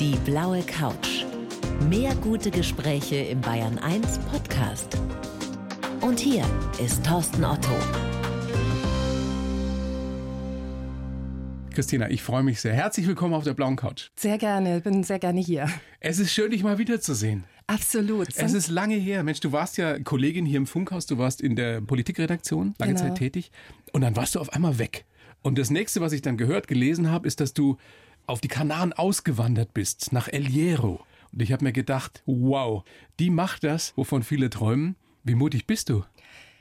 Die blaue Couch. Mehr gute Gespräche im Bayern 1 Podcast. Und hier ist Thorsten Otto. Christina, ich freue mich sehr. Herzlich willkommen auf der blauen Couch. Sehr gerne, bin sehr gerne hier. Es ist schön, dich mal wiederzusehen. Absolut. Es ist lange her. Mensch, du warst ja Kollegin hier im Funkhaus, du warst in der Politikredaktion lange Genau. Zeit tätig und dann warst du auf einmal weg. Und das nächste, was ich dann gehört, gelesen habe, ist, dass du auf die Kanaren ausgewandert bist, nach El Hierro. Und ich habe mir gedacht, wow, die macht das, wovon viele träumen. Wie mutig bist du?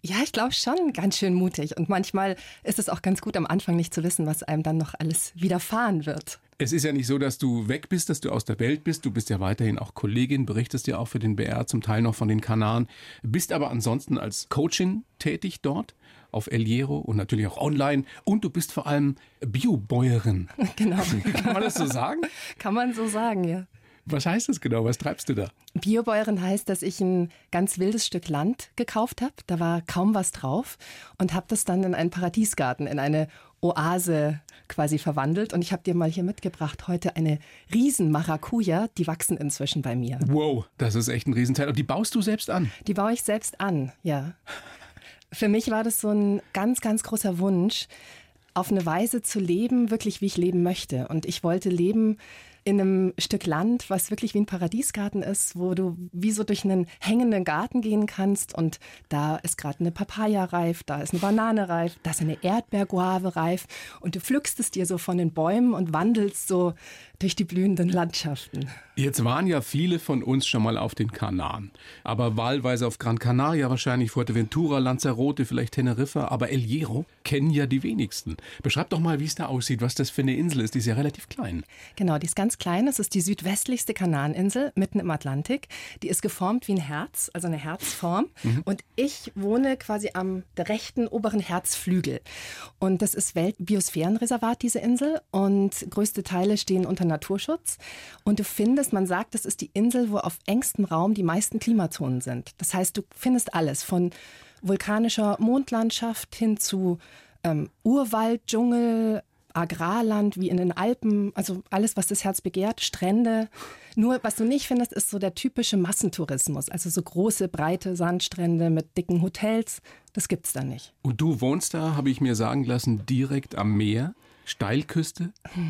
Ja, ich glaube schon ganz schön mutig. Und manchmal ist es auch ganz gut, am Anfang nicht zu wissen, was einem dann noch alles widerfahren wird. Es ist ja nicht so, dass du weg bist, dass du aus der Welt bist. Du bist ja weiterhin auch Kollegin, berichtest ja auch für den BR, zum Teil noch von den Kanaren, bist aber ansonsten als Coachin tätig dort auf El Hierro und natürlich auch online. Und du bist vor allem Biobäuerin. Genau. Kann man das so sagen? Kann man so sagen, ja. Was heißt das genau? Was treibst du da? Biobäuerin heißt, dass ich ein ganz wildes Stück Land gekauft habe. Da war kaum was drauf und habe das dann in einen Paradiesgarten, in eine Oase quasi verwandelt. Und ich habe dir mal hier mitgebracht heute eine riesen Maracuja. Die wachsen inzwischen bei mir. Wow, das ist echt ein Riesenteil. Und die baust du selbst an. Die baue ich selbst an, ja. Für mich war das so ein ganz, ganz großer Wunsch, auf eine Weise zu leben, wirklich wie ich leben möchte. Und ich wollte leben in einem Stück Land, was wirklich wie ein Paradiesgarten ist, wo du wie so durch einen hängenden Garten gehen kannst und da ist gerade eine Papaya reif, da ist eine Banane reif, da ist eine Erdbeerguave reif und du pflückst es dir so von den Bäumen und wandelst so durch die blühenden Landschaften. Jetzt waren ja viele von uns schon mal auf den Kanaren. Aber wahlweise auf Gran Canaria, wahrscheinlich Fuerteventura, Lanzarote, vielleicht Teneriffa. Aber El Hierro kennen ja die wenigsten. Beschreib doch mal, wie es da aussieht, was das für eine Insel ist. Die ist ja relativ klein. Genau, die ist ganz klein. Es ist die südwestlichste Kanareninsel mitten im Atlantik. Die ist geformt wie ein Herz, also eine Herzform. Und ich wohne quasi am rechten oberen Herzflügel. Und das ist Weltbiosphärenreservat, diese Insel. Und größte Teile stehen unter Naturschutz. Und du findest, man sagt, das ist die Insel, wo auf engstem Raum die meisten Klimazonen sind. Das heißt, du findest alles von vulkanischer Mondlandschaft hin zu ähm, Urwald, Dschungel, Agrarland wie in den Alpen, also alles, was das Herz begehrt, Strände. Nur was du nicht findest, ist so der typische Massentourismus, also so große, breite Sandstrände mit dicken Hotels. Das gibt's da nicht. Und du wohnst da, habe ich mir sagen lassen, direkt am Meer, Steilküste.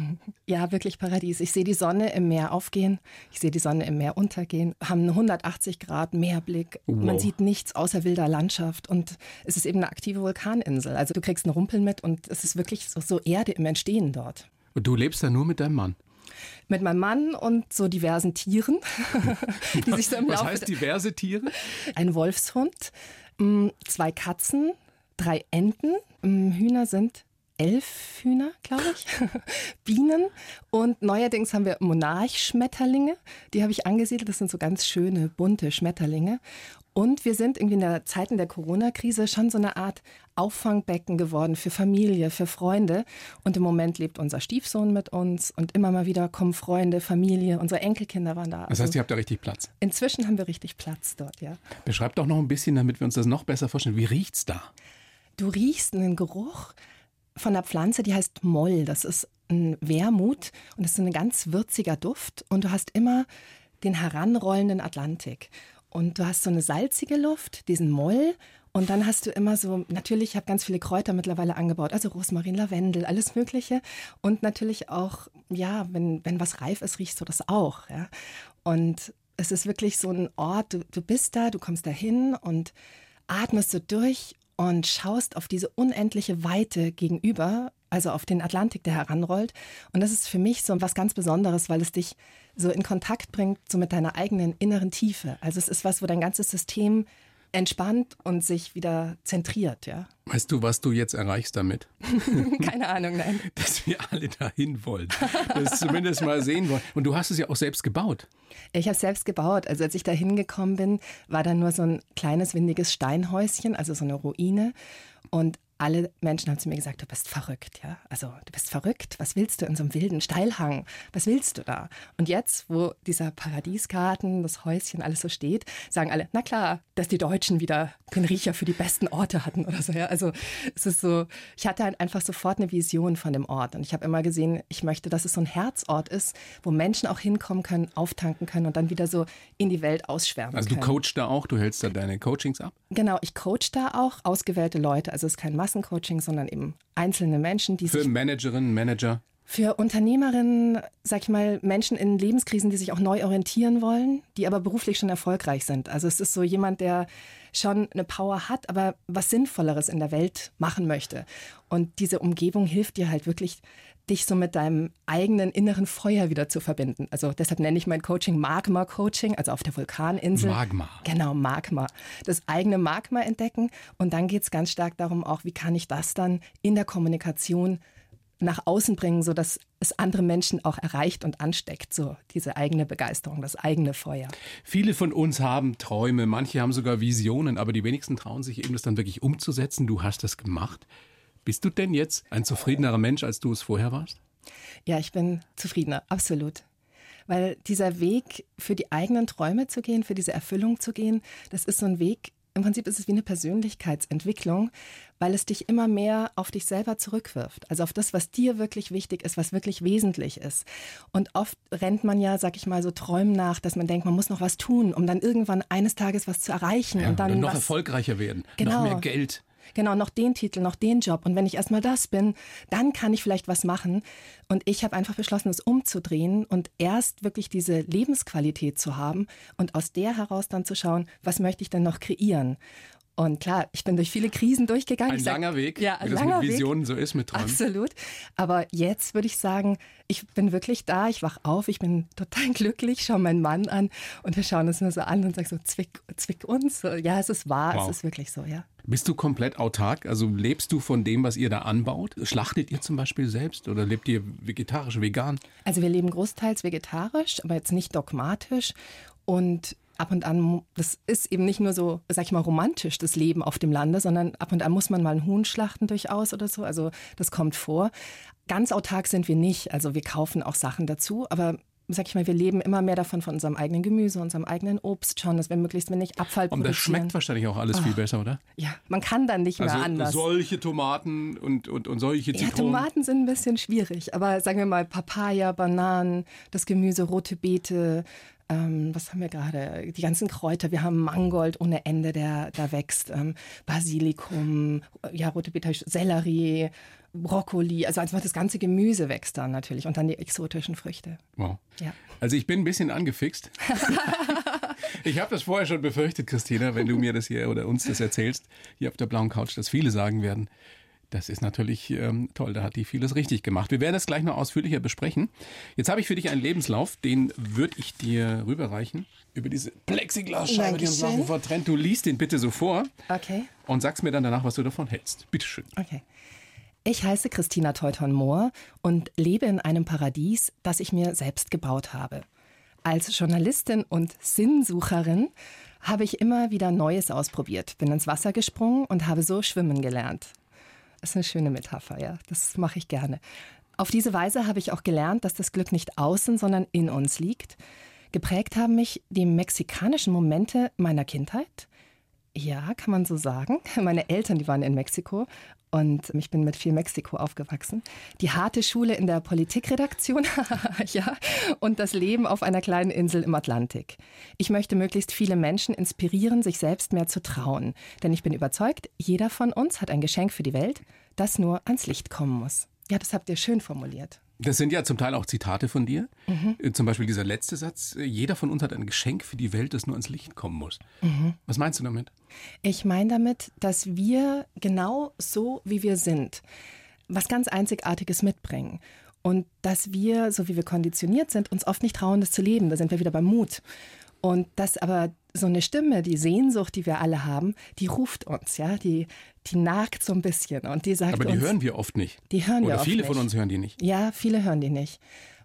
Ja, wirklich Paradies. Ich sehe die Sonne im Meer aufgehen, ich sehe die Sonne im Meer untergehen, haben einen 180 Grad Meerblick. Man Wow. sieht nichts außer wilder Landschaft und es ist eben eine aktive Vulkaninsel. Also du kriegst einen Rumpel mit und es ist wirklich so, so Erde im Entstehen dort. Und du lebst da nur mit deinem Mann. Mit meinem Mann und so diversen Tieren, die sich so im Was Laufe heißt diverse Tiere? ein Wolfshund, mm, zwei Katzen, drei Enten, mm, Hühner sind elf Hühner, glaube ich, Bienen und neuerdings haben wir Monarchschmetterlinge, die habe ich angesiedelt, das sind so ganz schöne, bunte Schmetterlinge. Und wir sind irgendwie in der Zeiten der Corona-Krise schon so eine Art Auffangbecken geworden für Familie, für Freunde. Und im Moment lebt unser Stiefsohn mit uns und immer mal wieder kommen Freunde, Familie, unsere Enkelkinder waren da. Das heißt, Also ihr habt da richtig Platz. inzwischen haben wir richtig Platz dort, ja. Beschreib doch noch ein bisschen, damit wir uns das noch besser vorstellen. Wie riecht's da? Du riechst einen Geruch von einer Pflanze, die heißt Moll. Das ist ein Wermut und das ist ein ganz würziger Duft. Und du hast immer den heranrollenden Atlantik. Und du hast so eine salzige Luft, diesen Moll. Und dann hast du immer so, natürlich, ich habe ganz viele Kräuter mittlerweile angebaut, also Rosmarin, Lavendel, alles Mögliche. Und natürlich auch, ja, wenn, wenn was reif ist, riechst du das auch. Ja? Und es ist wirklich so ein Ort, du, du bist da, du kommst da hin und atmest so durch und schaust auf diese unendliche Weite gegenüber, also auf den Atlantik, der heranrollt. Und das ist für mich so was ganz Besonderes, weil es dich so in Kontakt bringt, so mit deiner eigenen inneren Tiefe. Also es ist was, wo dein ganzes System entspannt und sich wieder zentriert, ja. Weißt du, was du jetzt erreichst damit? Keine Ahnung, nein. Dass wir alle dahin wollen. Das zumindest mal sehen wollen. Und du hast es ja auch selbst gebaut. Ich habe selbst gebaut. Also als ich da hingekommen bin, war da nur so ein kleines windiges Steinhäuschen, also so eine Ruine. Und alle Menschen haben zu mir gesagt, du bist verrückt, ja. Also du bist verrückt. Was willst du in so einem wilden Steilhang? Was willst du da? Und jetzt, wo dieser Paradiesgarten, das Häuschen, alles so steht, sagen alle, na klar, dass die Deutschen wieder den Riecher für die besten Orte hatten oder so. Ja. Also es ist so, ich hatte halt einfach sofort eine Vision von dem Ort. Und ich habe immer gesehen, ich möchte, dass es so ein Herzort ist, wo Menschen auch hinkommen können, auftanken können und dann wieder so in die Welt ausschwärmen Also können. du coachst da auch, du hältst da deine Coachings ab? Genau, ich coach da auch ausgewählte Leute. Also es ist kein Massencoaching, sondern eben einzelne Menschen, die Für Managerinnen, Manager? für Unternehmerinnen, sag ich mal, Menschen in Lebenskrisen, die sich auch neu orientieren wollen, die aber beruflich schon erfolgreich sind. Also es ist so jemand, der schon eine Power hat, aber was Sinnvolleres in der Welt machen möchte. Und diese Umgebung hilft dir halt wirklich, dich so mit deinem eigenen inneren Feuer wieder zu verbinden. Also deshalb nenne ich mein Coaching Magma Coaching, also auf der Vulkaninsel. Magma. Genau, Magma. Das eigene Magma entdecken. Und dann geht es ganz stark darum, auch, wie kann ich das dann in der Kommunikation nach außen bringen, sodass es andere Menschen auch erreicht und ansteckt, so diese eigene Begeisterung, das eigene Feuer. Viele von uns haben Träume, manche haben sogar Visionen, aber die wenigsten trauen sich eben das dann wirklich umzusetzen. Du hast das gemacht. Bist du denn jetzt ein zufriedenerer Mensch, als du es vorher warst? Ja, ich bin zufriedener, absolut. Weil dieser Weg, für die eigenen Träume zu gehen, für diese Erfüllung zu gehen, das ist so ein Weg, im Prinzip ist es wie eine Persönlichkeitsentwicklung, weil es dich immer mehr auf dich selber zurückwirft. Also auf das, was dir wirklich wichtig ist, was wirklich wesentlich ist. Und oft rennt man ja, sag ich mal, so Träumen nach, dass man denkt, man muss noch was tun, um dann irgendwann eines Tages was zu erreichen. Ja, und dann oder noch was, erfolgreicher werden, Genau. noch mehr Geld. Genau, noch den Titel, noch den Job. Und wenn ich erstmal das bin, dann kann ich vielleicht was machen. Und ich habe einfach beschlossen, es umzudrehen und erst wirklich diese Lebensqualität zu haben und aus der heraus dann zu schauen, was möchte ich denn noch kreieren. Und klar, ich bin durch viele Krisen durchgegangen. Ein sag- langer Weg, Ja, wie ein das langer mit Weg. Visionen so ist, mit Träumen. Absolut. Aber jetzt würde ich sagen, ich bin wirklich da, ich wach auf, ich bin total glücklich, schaue meinen Mann an und wir schauen uns nur so an und sagen so, zwick, zwick uns. Ja, es ist wahr, Wow. es ist wirklich so, ja. Bist du komplett autark? Also lebst du von dem, was ihr da anbaut? Schlachtet ihr zum Beispiel selbst oder lebt ihr vegetarisch, vegan? Also wir leben großteils vegetarisch, aber jetzt nicht dogmatisch. Und ab und an, das ist eben nicht nur so, sag ich mal, romantisch, das Leben auf dem Lande, sondern ab und an muss man mal einen Huhn schlachten durchaus oder so. Also das kommt vor. Ganz autark sind wir nicht. Also wir kaufen auch Sachen dazu, aber sag ich mal, wir leben immer mehr davon von unserem eigenen Gemüse, unserem eigenen Obst schauen, dass wir möglichst wenig Abfall Und das produzieren. schmeckt wahrscheinlich auch alles viel besser, oder? ja, man kann dann nicht Also mehr anders. solche Tomaten und, und, und solche Ja, Zitronen. Tomaten sind ein bisschen schwierig, aber sagen wir mal Papaya, Bananen, das Gemüse, rote Beete, ähm, was haben wir gerade? Die ganzen Kräuter. Wir haben Mangold ohne Ende, der da wächst, ähm, Basilikum, ja, rote Beete, Sellerie, Brokkoli, also einfach das ganze Gemüse wächst dann natürlich und dann die exotischen Früchte. Wow. Ja. Also ich bin ein bisschen angefixt. ich habe das vorher schon befürchtet, Christina, wenn du mir das hier oder uns das erzählst, hier auf der blauen Couch, dass viele sagen werden, das ist natürlich ähm, toll, da hat die vieles richtig gemacht. Wir werden das gleich noch ausführlicher besprechen. Jetzt habe ich für dich einen Lebenslauf, den würde ich dir rüberreichen. Über diese Plexiglasscheibe, die uns nach Dankeschön. wie vor trennt. Du liest den bitte so vor Okay. und sagst mir dann danach, was du davon hältst. Bitteschön. Okay. Ich heiße Christina Teuton-Mohr und lebe in einem Paradies, das ich mir selbst gebaut habe. Als Journalistin und Sinnsucherin habe ich immer wieder Neues ausprobiert, bin ins Wasser gesprungen und habe so schwimmen gelernt. Das ist eine schöne Metapher, ja. Das mache ich gerne. Auf diese Weise habe ich auch gelernt, dass das Glück nicht außen, sondern in uns liegt. Geprägt haben mich die mexikanischen Momente meiner Kindheit. Ja, kann man so sagen. Meine Eltern, die waren in Mexiko und ich bin mit viel Mexiko aufgewachsen. Die harte Schule in der Politikredaktion, ja, und das Leben auf einer kleinen Insel im Atlantik. Ich möchte möglichst viele Menschen inspirieren, sich selbst mehr zu trauen. Denn ich bin überzeugt, jeder von uns hat ein Geschenk für die Welt, das nur ans Licht kommen muss. Ja, das habt ihr schön formuliert. Das sind ja zum Teil auch Zitate von dir. Mhm. Zum Beispiel dieser letzte Satz, äh, jeder von uns hat ein Geschenk für die Welt, das nur ans Licht kommen muss. Mhm. Was meinst du damit? Ich meine damit, dass wir genau so, wie wir sind, was ganz Einzigartiges mitbringen. Und dass wir, so wie wir konditioniert sind, uns oft nicht trauen, das zu leben. Da sind wir wieder beim Mut. Und dass aber so eine Stimme, die Sehnsucht, die wir alle haben, die ruft uns, ja, die, die nagt so ein bisschen und die sagt Aber die uns, hören wir oft nicht. Die hören wir Oder oft viele nicht. von uns hören die nicht. Ja, viele hören die nicht.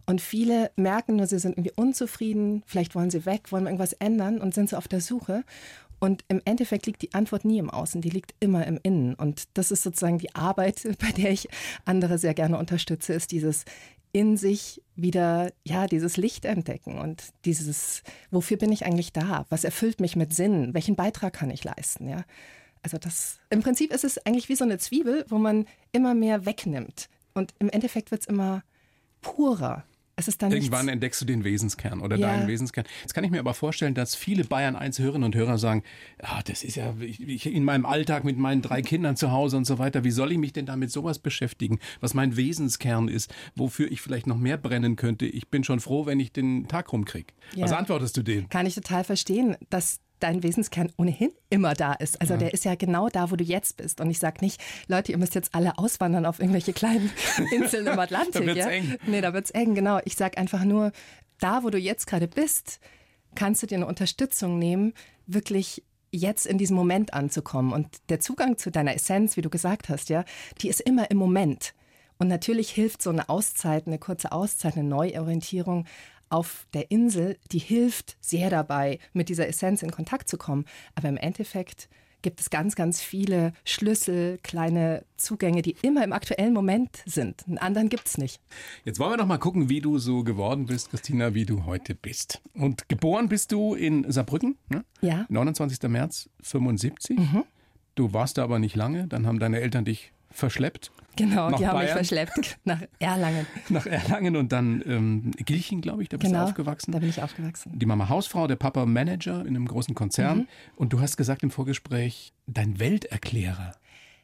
Und viele merken nur, sie sind irgendwie unzufrieden, vielleicht wollen sie weg, wollen irgendwas ändern und sind so auf der Suche. Und im Endeffekt liegt die Antwort nie im Außen, die liegt immer im Innen. Und das ist sozusagen die Arbeit, bei der ich andere sehr gerne unterstütze, ist dieses in sich wieder, ja, dieses Licht entdecken und dieses, wofür bin ich eigentlich da? Was erfüllt mich mit Sinn? Welchen Beitrag kann ich leisten? Ja, also das, im Prinzip ist es eigentlich wie so eine Zwiebel, wo man immer mehr wegnimmt. Und im Endeffekt wird es immer purer. Irgendwann nichts. entdeckst du den Wesenskern oder ja. deinen Wesenskern. Jetzt kann ich mir aber vorstellen, dass viele Bayern 1 Hörerinnen und Hörer sagen, ah, das ist ja ich, in meinem Alltag mit meinen drei Kindern zu Hause und so weiter. Wie soll ich mich denn damit sowas beschäftigen, was mein Wesenskern ist, wofür ich vielleicht noch mehr brennen könnte? Ich bin schon froh, wenn ich den Tag rumkriege. Ja. Was antwortest du denen? Kann ich total verstehen, dass dein Wesenskern ohnehin immer da ist. Also ja. der ist ja genau da, wo du jetzt bist. Und ich sage nicht, Leute, ihr müsst jetzt alle auswandern auf irgendwelche kleinen Inseln im Atlantik. da wird's ja? eng. Nee, da wird's eng, genau. Ich sage einfach nur, da, wo du jetzt gerade bist, kannst du dir eine Unterstützung nehmen, wirklich jetzt in diesem Moment anzukommen. Und der Zugang zu deiner Essenz, wie du gesagt hast, ja, die ist immer im Moment. Und natürlich hilft so eine Auszeit, eine kurze Auszeit, eine Neuorientierung auf der Insel, die hilft sehr dabei, mit dieser Essenz in Kontakt zu kommen. Aber im Endeffekt gibt es ganz, ganz viele Schlüssel, kleine Zugänge, die immer im aktuellen Moment sind. Einen anderen gibt es nicht. Jetzt wollen wir noch mal gucken, wie du so geworden bist, Christina, wie du heute bist. Und geboren bist du in Saarbrücken, ne? Ja. 29. März 75. Mhm. Du warst da aber nicht lange, dann haben deine Eltern dich verschleppt. Genau, die haben Bayern. mich verschleppt nach Erlangen. nach Erlangen und dann ähm, Gilchen, glaube ich, da bist genau, du aufgewachsen. da bin ich aufgewachsen. Die Mama Hausfrau, der Papa Manager in einem großen Konzern. Mhm. Und du hast gesagt im Vorgespräch, dein Welterklärer.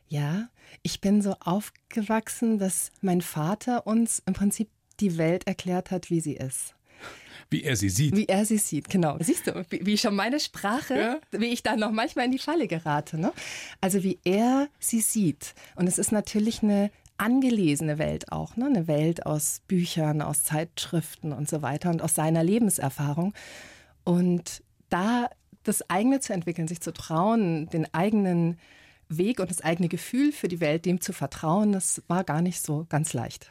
Ja, ich bin so aufgewachsen, dass mein Vater uns im Prinzip die Welt erklärt hat, wie sie ist. Wie er sie sieht. Wie er sie sieht, genau. Siehst du, wie, wie schon meine Sprache, ja? wie ich da noch manchmal in die Falle gerate. Ne? Also wie er sie sieht. Und es ist natürlich eine angelesene Welt auch, ne? eine Welt aus Büchern, aus Zeitschriften und so weiter und aus seiner Lebenserfahrung. Und da das eigene zu entwickeln, sich zu trauen, den eigenen Weg und das eigene Gefühl für die Welt, dem zu vertrauen, das war gar nicht so ganz leicht.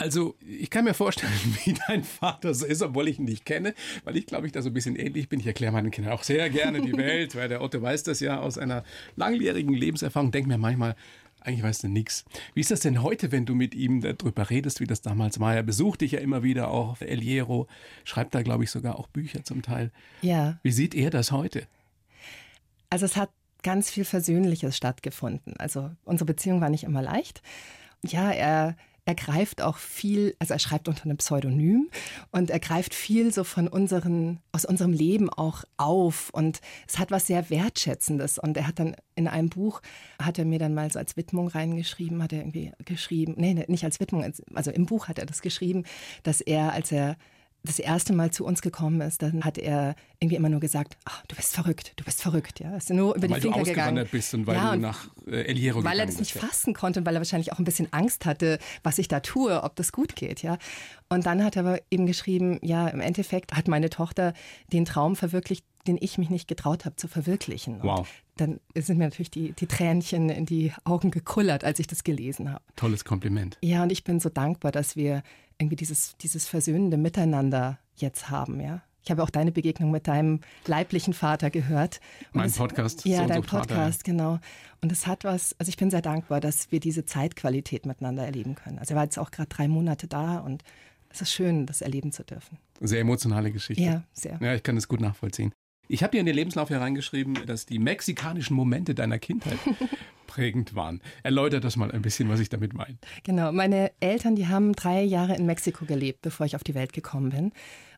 Also, ich kann mir vorstellen, wie dein Vater so ist, obwohl ich ihn nicht kenne, weil ich glaube, ich da so ein bisschen ähnlich bin. Ich erkläre meinen Kindern auch sehr gerne die Welt, weil der Otto weiß das ja aus einer langjährigen Lebenserfahrung. Denk mir manchmal, eigentlich weißt du nichts. Wie ist das denn heute, wenn du mit ihm darüber redest, wie das damals war? Er besucht dich ja immer wieder auch, El Hierro, schreibt da, glaube ich, sogar auch Bücher zum Teil. Ja. Wie sieht er das heute? Also es hat ganz viel Versöhnliches stattgefunden. Also unsere Beziehung war nicht immer leicht. Ja, er er greift auch viel, also er schreibt unter einem Pseudonym und er greift viel so von unseren, aus unserem Leben auch auf. Und es hat was sehr Wertschätzendes. Und er hat dann in einem Buch, hat er mir dann mal so als Widmung reingeschrieben, hat er irgendwie geschrieben, nee, nicht als Widmung, also im Buch hat er das geschrieben, dass er, als er das erste Mal zu uns gekommen ist, dann hat er irgendwie immer nur gesagt, ach, du bist verrückt, du bist verrückt, ja. Ist nur über weil die Finger du gegangen. bist und weil ja, du nach äh, El Hierro Weil er das nicht bist, fassen konnte und weil er wahrscheinlich auch ein bisschen Angst hatte, was ich da tue, ob das gut geht, ja. Und dann hat er aber eben geschrieben, ja, im Endeffekt hat meine Tochter den Traum verwirklicht, den ich mich nicht getraut habe zu verwirklichen. Wow. Dann sind mir natürlich die, die Tränchen in die Augen gekullert, als ich das gelesen habe. Tolles Kompliment. Ja, und ich bin so dankbar, dass wir irgendwie dieses, dieses versöhnende Miteinander jetzt haben, ja. Ich habe auch deine Begegnung mit deinem leiblichen Vater gehört. Und mein Podcast. Ja, dein Podcast, Vater. genau. Und es hat was, also ich bin sehr dankbar, dass wir diese Zeitqualität miteinander erleben können. Also er war jetzt auch gerade drei Monate da und es ist schön, das erleben zu dürfen. Sehr emotionale Geschichte. Ja, sehr. Ja, ich kann das gut nachvollziehen. Ich habe dir in den Lebenslauf hereingeschrieben, dass die mexikanischen Momente deiner Kindheit prägend waren. Erläutert das mal ein bisschen, was ich damit meine. Genau, meine Eltern, die haben drei Jahre in Mexiko gelebt, bevor ich auf die Welt gekommen bin.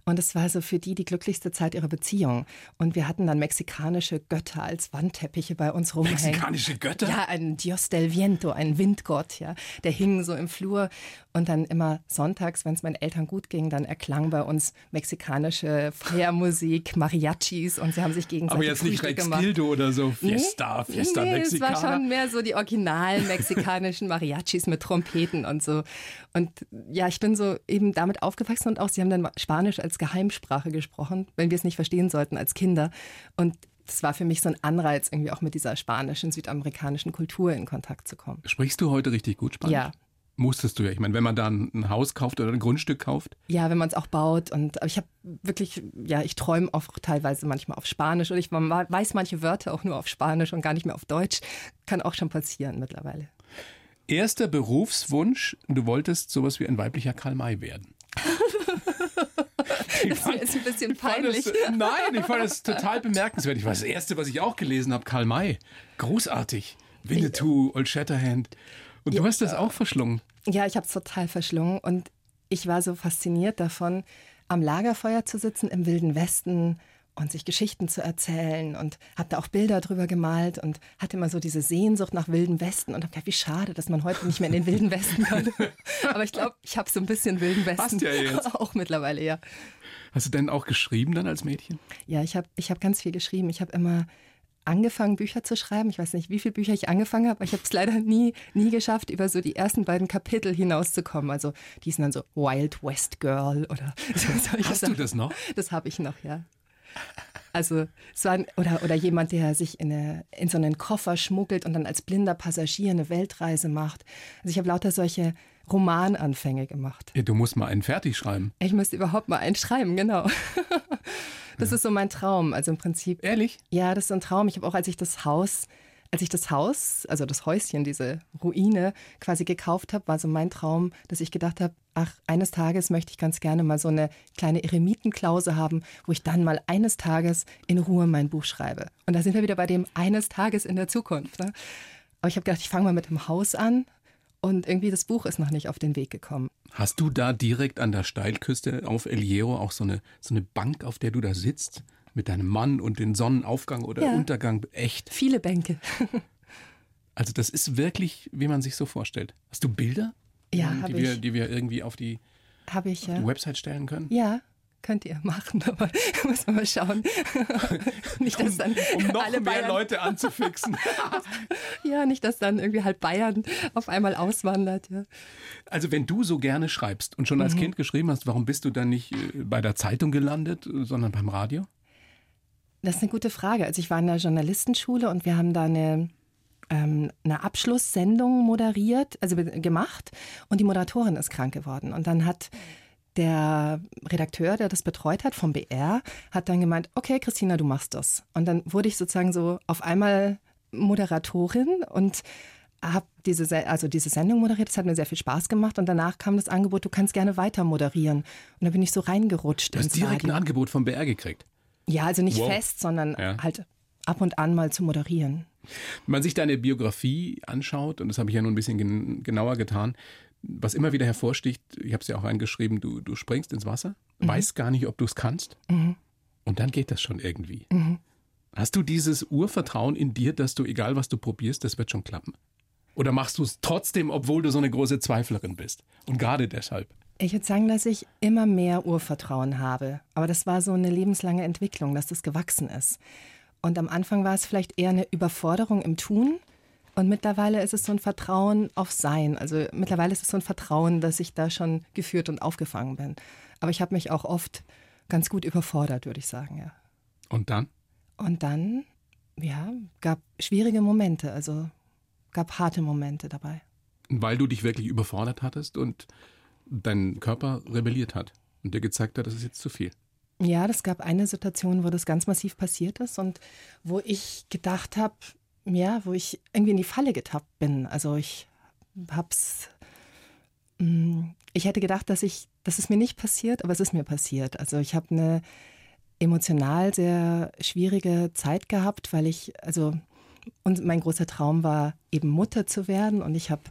Und es war so für die die glücklichste Zeit ihrer Beziehung. Und wir hatten dann mexikanische Götter als Wandteppiche bei uns rumhängen. Mexikanische Götter? Ja, ein Dios del Viento, ein Windgott, ja. Der hing so im Flur. Und dann immer sonntags, wenn es meinen Eltern gut ging, dann erklang bei uns mexikanische Feiermusik, Mariachis und sie haben sich gegenseitig Aber jetzt nicht Rex gemacht. Gildo oder so, Fiesta, nee, Fiesta nee, Mexicana. es war schon mehr so die originalen mexikanischen Mariachis mit Trompeten und so. Und ja, ich bin so eben damit aufgewachsen und auch sie haben dann Spanisch als Geheimsprache gesprochen, wenn wir es nicht verstehen sollten als Kinder. Und das war für mich so ein Anreiz, irgendwie auch mit dieser spanischen, südamerikanischen Kultur in Kontakt zu kommen. Sprichst du heute richtig gut Spanisch? Ja. Musstest du ja. Ich meine, wenn man da ein Haus kauft oder ein Grundstück kauft. Ja, wenn man es auch baut. Und aber ich habe wirklich, ja, ich träume auch teilweise manchmal auf Spanisch oder ich weiß manche Wörter auch nur auf Spanisch und gar nicht mehr auf Deutsch. Kann auch schon passieren mittlerweile. Erster Berufswunsch, du wolltest sowas wie ein weiblicher Karl May werden. das fand, ist ein bisschen peinlich. Das, nein, ich fand das total bemerkenswert. Ich war das Erste, was ich auch gelesen habe, Karl May. Großartig. Winnetou, Old Shatterhand. Und ja, du hast das auch verschlungen. Ja, ich habe es total verschlungen. Und ich war so fasziniert davon, am Lagerfeuer zu sitzen im Wilden Westen und sich Geschichten zu erzählen und habe da auch Bilder drüber gemalt und hatte immer so diese Sehnsucht nach Wilden Westen und habe gedacht, wie schade, dass man heute nicht mehr in den Wilden Westen kann. Aber ich glaube, ich habe so ein bisschen Wilden Westen ja jetzt. auch mittlerweile, ja. Hast du denn auch geschrieben dann als Mädchen? Ja, ich habe ich hab ganz viel geschrieben. Ich habe immer angefangen, Bücher zu schreiben. Ich weiß nicht, wie viele Bücher ich angefangen habe, aber ich habe es leider nie, nie geschafft, über so die ersten beiden Kapitel hinauszukommen. Also die sind dann so Wild West Girl oder so. Hast Sachen. du das noch? Das habe ich noch, ja. Also es war oder, oder jemand, der sich in, eine, in so einen Koffer schmuggelt und dann als blinder Passagier eine Weltreise macht. Also ich habe lauter solche Romananfänge gemacht. Ja, du musst mal einen fertig schreiben. Ich müsste überhaupt mal einen schreiben, genau. Das ist so mein Traum. Also im Prinzip. Ehrlich? Ja, das ist so ein Traum. Ich habe auch, als ich das Haus, als ich das Haus, also das Häuschen, diese Ruine quasi gekauft habe, war so mein Traum, dass ich gedacht habe, ach, eines Tages möchte ich ganz gerne mal so eine kleine Eremitenklause haben, wo ich dann mal eines Tages in Ruhe mein Buch schreibe. Und da sind wir wieder bei dem eines Tages in der Zukunft. Ne? Aber ich habe gedacht, ich fange mal mit dem Haus an und irgendwie das Buch ist noch nicht auf den Weg gekommen. Hast du da direkt an der Steilküste auf El Hierro auch so eine, so eine Bank, auf der du da sitzt? Mit deinem Mann und den Sonnenaufgang oder ja. Untergang? Echt? Viele Bänke. also das ist wirklich, wie man sich so vorstellt. Hast du Bilder? Ja, die, wir, die wir irgendwie auf die, ich, auf die Website stellen können? Ja, könnt ihr machen, aber muss man mal schauen. nicht, dass dann um, um noch alle mehr Bayern Leute anzufixen. ja, nicht, dass dann irgendwie halt Bayern auf einmal auswandert. Ja. Also wenn du so gerne schreibst und schon als mhm. Kind geschrieben hast, warum bist du dann nicht äh, bei der Zeitung gelandet, sondern beim Radio? Das ist eine gute Frage. Also ich war in der Journalistenschule und wir haben da eine ähm, eine Abschlusssendung moderiert, also gemacht und die Moderatorin ist krank geworden. Und dann hat der Redakteur, der das betreut hat vom BR, hat dann gemeint, okay, Christina, du machst das. Und dann wurde ich sozusagen so auf einmal Moderatorin und habe diese, also diese Sendung moderiert. Das hat mir sehr viel Spaß gemacht. Und danach kam das Angebot, du kannst gerne weiter moderieren. Und da bin ich so reingerutscht. Du hast direkt Radio. ein Angebot vom BR gekriegt? Ja, also nicht wow. fest, sondern ja. halt ab und an mal zu moderieren. Wenn man sich deine Biografie anschaut, und das habe ich ja nur ein bisschen gen genauer getan, was immer wieder hervorsticht, ich habe es ja auch reingeschrieben, du, du springst ins Wasser, mhm. weißt gar nicht, ob du es kannst. Mhm. Und dann geht das schon irgendwie. Mhm. Hast du dieses Urvertrauen in dir, dass du, egal was du probierst, das wird schon klappen? Oder machst du es trotzdem, obwohl du so eine große Zweiflerin bist? Und gerade deshalb? Ich würde sagen, dass ich immer mehr Urvertrauen habe. Aber das war so eine lebenslange Entwicklung, dass das gewachsen ist. Und am Anfang war es vielleicht eher eine Überforderung im Tun. Und mittlerweile ist es so ein Vertrauen auf Sein. Also mittlerweile ist es so ein Vertrauen, dass ich da schon geführt und aufgefangen bin. Aber ich habe mich auch oft ganz gut überfordert, würde ich sagen, ja. Und dann? Und dann, ja, gab schwierige Momente, also gab harte Momente dabei. Weil du dich wirklich überfordert hattest und dein Körper rebelliert hat und dir gezeigt hat, das ist jetzt zu viel. Ja, das gab eine Situation, wo das ganz massiv passiert ist und wo ich gedacht habe, ja, wo ich irgendwie in die Falle getappt bin. Also ich hab's, mm, ich hätte gedacht, dass ich, dass es mir nicht passiert, aber es ist mir passiert. Also ich habe eine emotional sehr schwierige Zeit gehabt, weil ich, also und mein großer Traum war eben Mutter zu werden und ich habe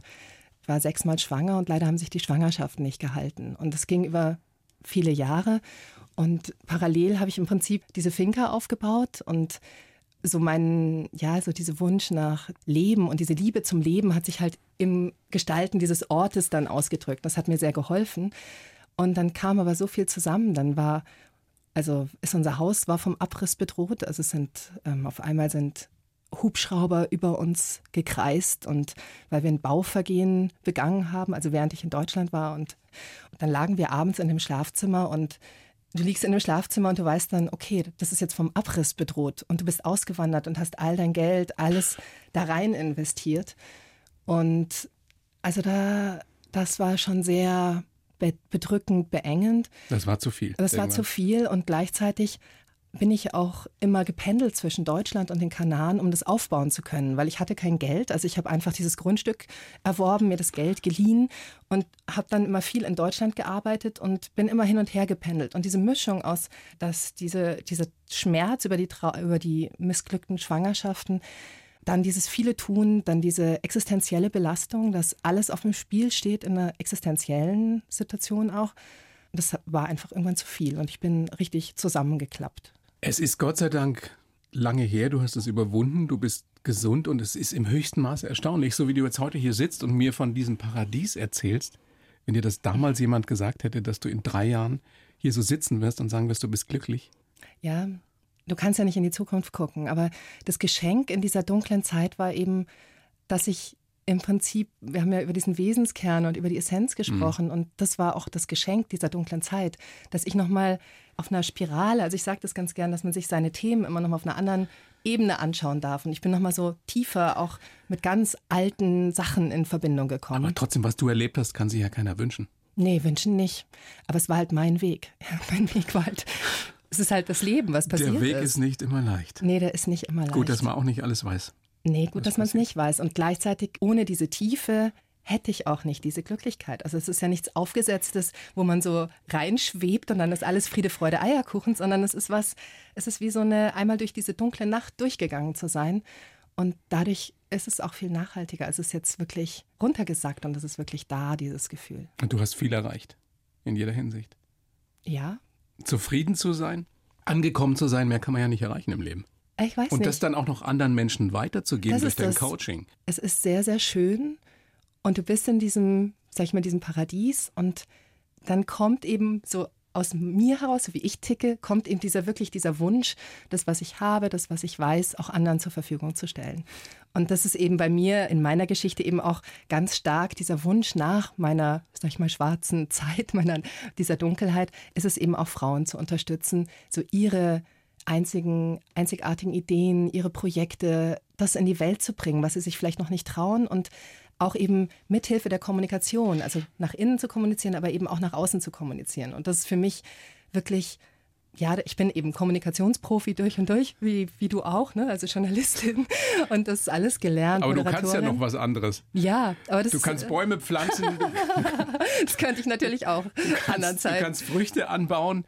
war sechsmal schwanger und leider haben sich die Schwangerschaften nicht gehalten und das ging über viele Jahre und parallel habe ich im Prinzip diese Finca aufgebaut und so mein, ja, so dieser Wunsch nach Leben und diese Liebe zum Leben hat sich halt im Gestalten dieses Ortes dann ausgedrückt. Das hat mir sehr geholfen. Und dann kam aber so viel zusammen. Dann war, also ist unser Haus war vom Abriss bedroht. Also es sind, ähm, auf einmal sind Hubschrauber über uns gekreist und weil wir ein Bauvergehen begangen haben, also während ich in Deutschland war und, und dann lagen wir abends in dem Schlafzimmer und Du liegst in einem Schlafzimmer und du weißt dann, okay, das ist jetzt vom Abriss bedroht und du bist ausgewandert und hast all dein Geld, alles da rein investiert. Und also da, das war schon sehr bedrückend, beengend. Das war zu viel. Das war zu viel und gleichzeitig bin ich auch immer gependelt zwischen Deutschland und den Kanaren, um das aufbauen zu können, weil ich hatte kein Geld. Also ich habe einfach dieses Grundstück erworben, mir das Geld geliehen und habe dann immer viel in Deutschland gearbeitet und bin immer hin und her gependelt. Und diese Mischung aus, dass diese, dieser Schmerz über die, über die missglückten Schwangerschaften, dann dieses viele Tun, dann diese existenzielle Belastung, dass alles auf dem Spiel steht in einer existenziellen Situation auch. Das war einfach irgendwann zu viel und ich bin richtig zusammengeklappt. Es ist Gott sei Dank lange her, du hast es überwunden, du bist gesund und es ist im höchsten Maße erstaunlich, so wie du jetzt heute hier sitzt und mir von diesem Paradies erzählst. Wenn dir das damals jemand gesagt hätte, dass du in drei Jahren hier so sitzen wirst und sagen wirst, du bist glücklich. Ja, du kannst ja nicht in die Zukunft gucken, aber das Geschenk in dieser dunklen Zeit war eben, dass ich im Prinzip, wir haben ja über diesen Wesenskern und über die Essenz gesprochen mhm. und das war auch das Geschenk dieser dunklen Zeit, dass ich nochmal auf einer Spirale, also ich sage das ganz gern, dass man sich seine Themen immer nochmal auf einer anderen Ebene anschauen darf und ich bin nochmal so tiefer auch mit ganz alten Sachen in Verbindung gekommen. Aber trotzdem, was du erlebt hast, kann sich ja keiner wünschen. Nee, wünschen nicht. Aber es war halt mein Weg. mein Weg war halt es ist halt das Leben, was passiert ist. Der Weg ist. ist nicht immer leicht. Nee, der ist nicht immer leicht. Gut, dass man auch nicht alles weiß. Nee, gut, dass man es nicht weiß. Und gleichzeitig ohne diese Tiefe hätte ich auch nicht diese Glücklichkeit. Also es ist ja nichts Aufgesetztes, wo man so reinschwebt und dann ist alles Friede, Freude, Eierkuchen, sondern es ist was, es ist wie so eine einmal durch diese dunkle Nacht durchgegangen zu sein. Und dadurch ist es auch viel nachhaltiger. Es ist jetzt wirklich runtergesackt und es ist wirklich da, dieses Gefühl. Und du hast viel erreicht. In jeder Hinsicht. Ja. Zufrieden zu sein, angekommen zu sein, mehr kann man ja nicht erreichen im Leben. Ich weiß und nicht. das dann auch noch anderen Menschen weiterzugeben Das durch dein das. Coaching. Es ist sehr, sehr schön und du bist in diesem, sag ich mal, diesem Paradies und dann kommt eben so aus mir heraus, so wie ich ticke, kommt eben dieser wirklich dieser Wunsch, das, was ich habe, das, was ich weiß, auch anderen zur Verfügung zu stellen. Und das ist eben bei mir in meiner Geschichte eben auch ganz stark dieser Wunsch nach meiner, sag ich mal, schwarzen Zeit, meiner, dieser Dunkelheit, ist es eben auch Frauen zu unterstützen, so ihre einzigen, einzigartigen Ideen, ihre Projekte, das in die Welt zu bringen, was sie sich vielleicht noch nicht trauen und auch eben mithilfe der Kommunikation, also nach innen zu kommunizieren, aber eben auch nach außen zu kommunizieren. Und das ist für mich wirklich ja, ich bin eben Kommunikationsprofi durch und durch, wie, wie du auch, ne? also Journalistin und das ist alles gelernt. Aber du kannst ja noch was anderes. Ja, aber das Du kannst Bäume pflanzen, du das könnte ich natürlich auch anderen kannst, du Zeit. kannst Früchte anbauen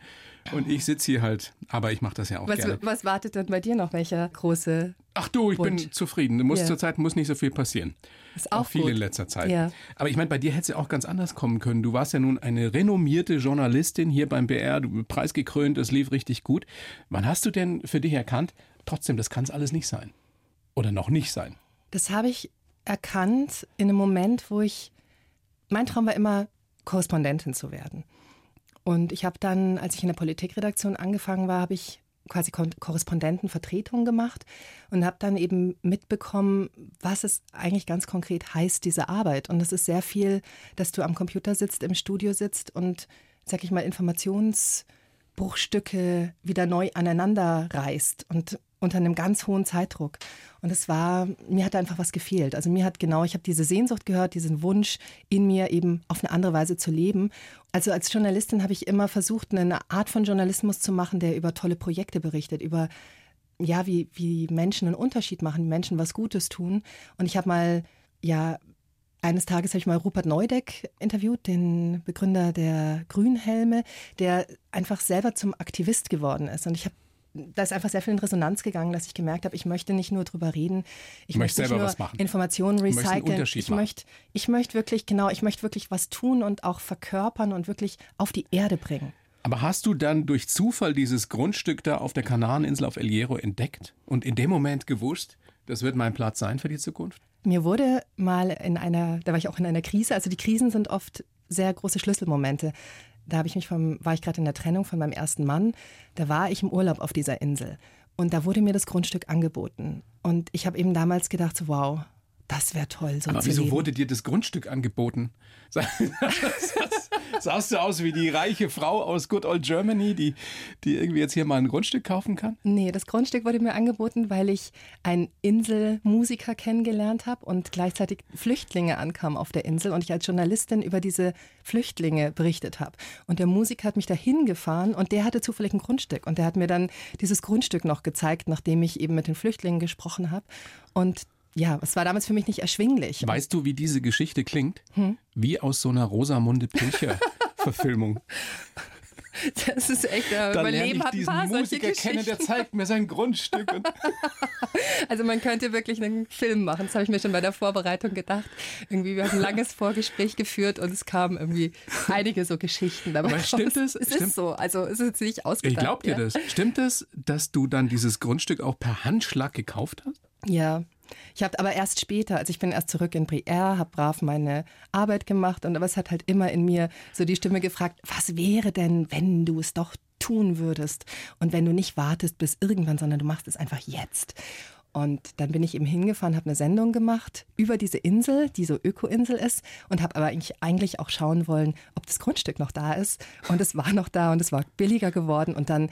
und ich sitze hier halt, aber ich mache das ja auch Was, gerne. was wartet denn bei dir noch? Welcher große Ach du, ich Wunsch. bin zufrieden. Muss, Ja. Zurzeit muss nicht so viel passieren. Ist auch viel gut. in letzter Zeit. Ja. Aber ich meine, bei dir hätte es ja auch ganz anders kommen können. Du warst ja nun eine renommierte Journalistin hier beim BR, du preisgekrönt, es lief richtig gut. Wann hast du denn für dich erkannt, trotzdem, das kann es alles nicht sein? Oder noch nicht sein? Das habe ich erkannt in einem Moment, wo ich, mein Traum war immer, Korrespondentin zu werden. Und ich habe dann, als ich in der Politikredaktion angefangen war, habe ich quasi Korrespondentenvertretung gemacht und habe dann eben mitbekommen, was es eigentlich ganz konkret heißt, diese Arbeit. Und es ist sehr viel, dass du am Computer sitzt, im Studio sitzt und, sag ich mal, Informationsbruchstücke wieder neu aneinander reißt und unter einem ganz hohen Zeitdruck. Und es war, mir hat einfach was gefehlt. Also mir hat genau, ich habe diese Sehnsucht gehört, diesen Wunsch in mir eben auf eine andere Weise zu leben. Also als Journalistin habe ich immer versucht, eine Art von Journalismus zu machen, der über tolle Projekte berichtet, über ja, wie, wie Menschen einen Unterschied machen, Menschen was Gutes tun. Und ich habe mal, ja, eines Tages habe ich mal Rupert Neudeck interviewt, den Begründer der Grünhelme, der einfach selber zum Aktivist geworden ist. Und ich habe da ist einfach sehr viel in Resonanz gegangen, dass ich gemerkt habe, ich möchte nicht nur drüber reden, ich möchte nicht selber nur was machen. Informationen recyceln. Unterschied Ich machen. möchte, ich möchte wirklich, genau, ich möchte wirklich was tun und auch verkörpern und wirklich auf die Erde bringen. Aber hast du dann durch Zufall dieses Grundstück da auf der Kanareninsel auf El Hierro entdeckt und in dem Moment gewusst, das wird mein Platz sein für die Zukunft? Mir wurde mal in einer, da war ich auch in einer Krise, also die Krisen sind oft sehr große Schlüsselmomente. Da habe ich mich vom, war ich gerade in der Trennung von meinem ersten Mann, da war ich im Urlaub auf dieser Insel und da wurde mir das Grundstück angeboten. Und ich habe eben damals gedacht, wow, das wäre toll, so Aber wieso leben. wurde dir das Grundstück angeboten? Sahst du aus wie die reiche Frau aus Good Old Germany, die, die irgendwie jetzt hier mal ein Grundstück kaufen kann? Nee, das Grundstück wurde mir angeboten, weil ich einen Inselmusiker kennengelernt habe und gleichzeitig Flüchtlinge ankamen auf der Insel und ich als Journalistin über diese Flüchtlinge berichtet habe. Und der Musiker hat mich dahin gefahren und der hatte zufällig ein Grundstück und der hat mir dann dieses Grundstück noch gezeigt, nachdem ich eben mit den Flüchtlingen gesprochen habe. Und ja, es war damals für mich nicht erschwinglich. Weißt du, wie diese Geschichte klingt? Hm? Wie aus so einer Rosamunde Pilcher-Verfilmung. Das ist echt, äh, mein Leben hat ein paar Musiker kennen, der zeigt mir sein Grundstück. also man könnte wirklich einen Film machen. Das habe ich mir schon bei der Vorbereitung gedacht. Irgendwie, wir haben ein langes Vorgespräch geführt und es kamen irgendwie einige so Geschichten dabei. Aber stimmt es? Es stimmt, ist so. Also es ist nicht ausgedacht. Ich glaube dir ja. das. Stimmt es, dass du dann dieses Grundstück auch per Handschlag gekauft hast? Ja, ich habe aber erst später, also ich bin erst zurück in Brière, habe brav meine Arbeit gemacht und aber es hat halt immer in mir so die Stimme gefragt, was wäre denn, wenn du es doch tun würdest und wenn du nicht wartest bis irgendwann, sondern du machst es einfach jetzt. Und dann bin ich eben hingefahren, habe eine Sendung gemacht über diese Insel, die so Öko-Insel ist und habe aber eigentlich, eigentlich auch schauen wollen, ob das Grundstück noch da ist. Und es war noch da und es war billiger geworden und dann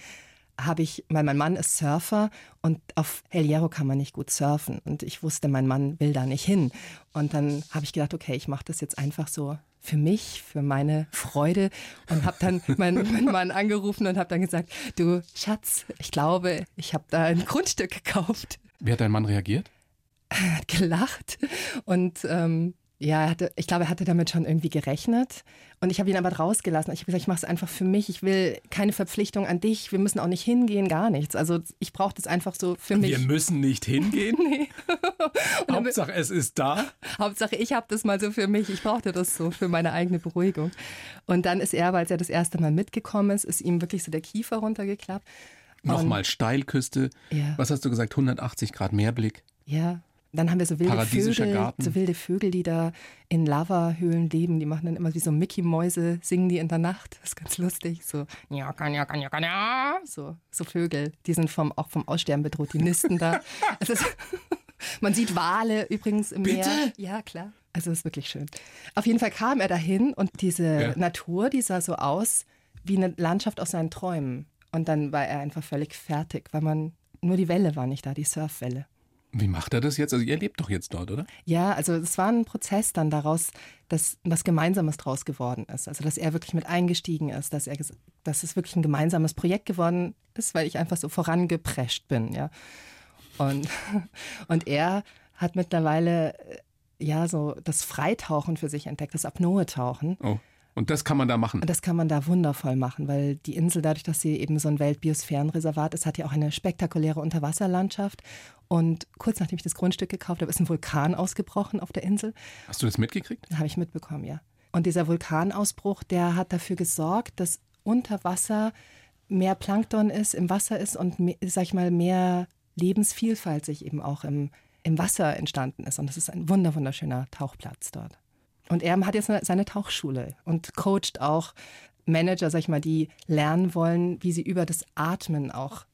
habe ich, weil mein Mann ist Surfer und auf El Hierro kann man nicht gut surfen und ich wusste, mein Mann will da nicht hin. Und dann habe ich gedacht, okay, ich mache das jetzt einfach so für mich, für meine Freude und habe dann meinen, meinen Mann angerufen und habe dann gesagt, du Schatz, ich glaube, ich habe da ein Grundstück gekauft. Wie hat dein Mann reagiert? Er hat gelacht und ähm, ja, er hatte, ich glaube, er hatte damit schon irgendwie gerechnet. Und ich habe ihn aber rausgelassen. Ich habe gesagt, ich mache es einfach für mich. Ich will keine Verpflichtung an dich. Wir müssen auch nicht hingehen, gar nichts. Also ich brauche das einfach so für mich. Wir müssen nicht hingehen? nee. Hauptsache, es ist da. Hauptsache, ich habe das mal so für mich. Ich brauchte das so für meine eigene Beruhigung. Und dann ist er, weil er das erste Mal mitgekommen ist, ist ihm wirklich so der Kiefer runtergeklappt. Nochmal Steilküste. Ja. Was hast du gesagt? 180 Grad Meerblick. Ja, dann haben wir so wilde Vögel, Garten. so wilde Vögel, die da in Lavahöhlen leben. Die machen dann immer wie so Mickey-Mäuse, singen die in der Nacht. Das ist ganz lustig. So. So, so Vögel, die sind vom, auch vom Aussterben bedroht. Die nisten da. Ist, man sieht Wale übrigens im Bitte? Meer. Ja, klar. Also es ist wirklich schön. Auf jeden Fall kam er dahin und diese Ja. Natur, die sah so aus wie eine Landschaft aus seinen Träumen. Und dann war er einfach völlig fertig, weil man nur die Welle war nicht da, die Surfwelle. Wie macht er das jetzt? Also ihr lebt doch jetzt dort, oder? Ja, also es war ein Prozess dann daraus, dass was Gemeinsames draus geworden ist. Also dass er wirklich mit eingestiegen ist, dass er, dass es wirklich ein gemeinsames Projekt geworden ist, weil ich einfach so vorangeprescht bin, ja. Und, und er hat mittlerweile äh, ja so das Freitauchen für sich entdeckt, das Apnoe-Tauchen. Oh. Und das kann man da machen. Und das kann man da wundervoll machen, weil die Insel, dadurch, dass sie eben so ein Weltbiosphärenreservat ist, hat ja auch eine spektakuläre Unterwasserlandschaft. Und kurz nachdem ich das Grundstück gekauft habe, ist ein Vulkan ausgebrochen auf der Insel. Hast du das mitgekriegt? Habe ich mitbekommen, ja. Und dieser Vulkanausbruch, der hat dafür gesorgt, dass unter Wasser mehr Plankton ist, im Wasser ist und, mehr, sag ich mal, mehr Lebensvielfalt sich eben auch im, im Wasser entstanden ist. Und das ist ein wunder, wunderschöner Tauchplatz dort. Und er hat jetzt eine- seine Tauchschule und coacht auch Manager, sag ich mal, die lernen wollen, wie sie über das Atmen auch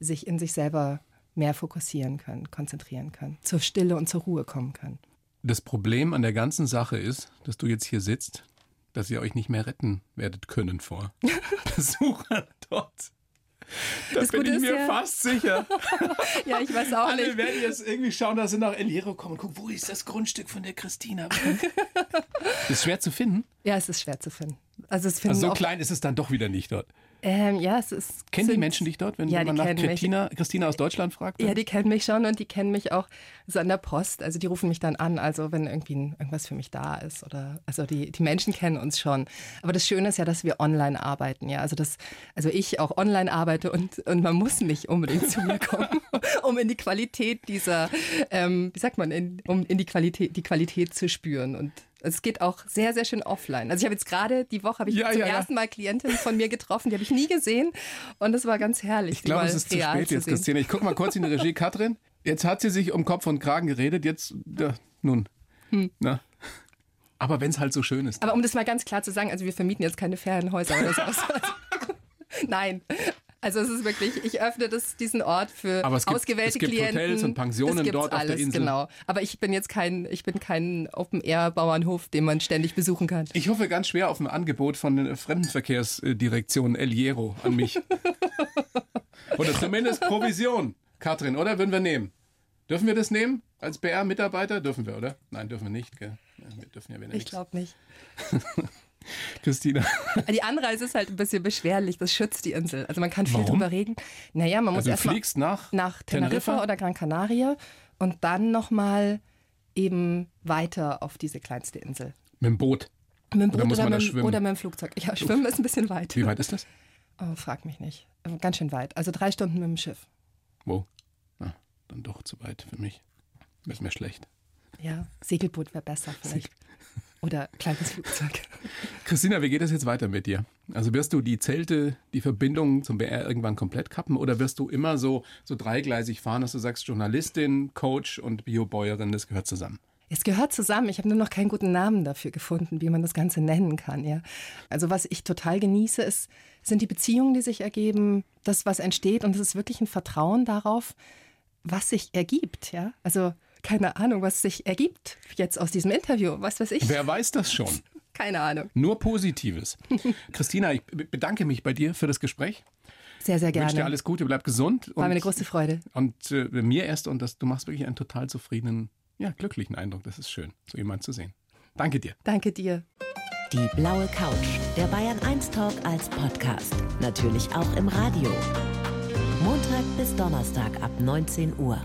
sich in sich selber mehr fokussieren können, konzentrieren können, zur Stille und zur Ruhe kommen können. Das Problem an der ganzen Sache ist, dass du jetzt hier sitzt, dass ihr euch nicht mehr retten werdet können vor Besuchern dort. Da Das bin Gute ich mir ja- fast sicher. Ja, ich weiß auch Alle nicht. werden jetzt irgendwie schauen, dass sie nach El Hierro kommen. Guck, wo ist das Grundstück von der Christina? ist schwer zu finden. Ja, es ist schwer zu finden. Also es finden Also so klein ist es dann doch wieder nicht dort. Ähm, ja, es ist. Kennen die sind- Menschen dich dort, wenn ja, man die nach mich. Christina, Christina aus Deutschland fragt? Ja, die kennen mich schon und die kennen mich auch so an der Post. Also die rufen mich dann an, also wenn irgendwie irgendwas für mich da ist oder also die, die Menschen kennen uns schon. Aber das Schöne ist ja, dass wir online arbeiten, ja. Also das, also ich auch online arbeite und, und man muss nicht unbedingt zu mir kommen, um in die Qualität dieser, ähm, wie sagt man, in, um in die Qualität, die Qualität zu spüren. Und es geht auch sehr, sehr schön offline. Also ich habe jetzt gerade die Woche habe ich Ja, zum ja, ersten Mal Klientinnen von mir getroffen, die habe ich nie gesehen und das war ganz herrlich. Ich glaube, es ist zu spät jetzt, sehen. Christina. Ich gucke mal kurz in die Regie. Katrin, jetzt hat sie sich um Kopf und Kragen geredet. Jetzt, ja, nun. Hm. Na. Aber wenn es halt so schön ist. Aber um das mal ganz klar zu sagen, also wir vermieten jetzt keine Ferienhäuser oder so. Nein. Also es ist wirklich, ich öffne das, diesen Ort für Aber es gibt, ausgewählte es gibt Klienten. Hotels und Pensionen dort alles, auf der Insel. Genau. Aber ich bin jetzt kein, ich bin kein Open-Air-Bauernhof, den man ständig besuchen kann. Ich hoffe ganz schwer auf ein Angebot von der Fremdenverkehrsdirektion El Hierro an mich. oder zumindest Provision, Katrin, oder? Würden wir nehmen. Dürfen wir das nehmen? Als BR-Mitarbeiter? Dürfen wir, oder? Nein, dürfen wir nicht. Gell? Wir dürfen ja wieder Ich glaube nicht. Christina, Die Anreise ist halt ein bisschen beschwerlich, das schützt die Insel. Also man kann viel Warum? drüber reden. Naja, man muss also erstmal fliegst nach, nach Teneriffa, oder Gran Canaria und dann nochmal eben weiter auf diese kleinste Insel. mit dem Boot. Mit dem Oder Boot oder, da mit, oder mit dem Flugzeug. Ja, schwimmen ist ein bisschen weit. Wie weit ist das? Oh, frag mich nicht. Ganz schön weit. Also drei Stunden mit dem Schiff. Wo? Ah, dann doch zu weit für mich. Ist mir schlecht. Ja, Segelboot wäre besser vielleicht. Oder kleines Flugzeug. Christina, wie geht es jetzt weiter mit dir? Also wirst du die Zelte, die Verbindung zum BR irgendwann komplett kappen oder wirst du immer so, so dreigleisig fahren, dass du sagst, Journalistin, Coach und Biobäuerin, das gehört zusammen? Es gehört zusammen. Ich habe nur noch keinen guten Namen dafür gefunden, wie man das Ganze nennen kann. Ja. Also was ich total genieße, ist, sind die Beziehungen, die sich ergeben, das, was entsteht. Und es ist wirklich ein Vertrauen darauf, was sich ergibt. Ja. Also keine Ahnung, was sich ergibt jetzt aus diesem Interview. Was weiß ich. Wer weiß das schon? Keine Ahnung. Nur Positives. Christina, ich be- bedanke mich bei dir für das Gespräch. Sehr, sehr Ich wünsche dir gerne. alles Gute, bleib gesund. War mir eine große Freude. Und äh, mir erst, und das, du machst wirklich einen total zufriedenen, ja, glücklichen Eindruck. Das ist schön, so jemanden zu sehen. Danke dir. Danke dir. Die blaue Couch, der Bayern 1 Talk als Podcast. Natürlich auch im Radio. Montag bis Donnerstag ab 19 Uhr.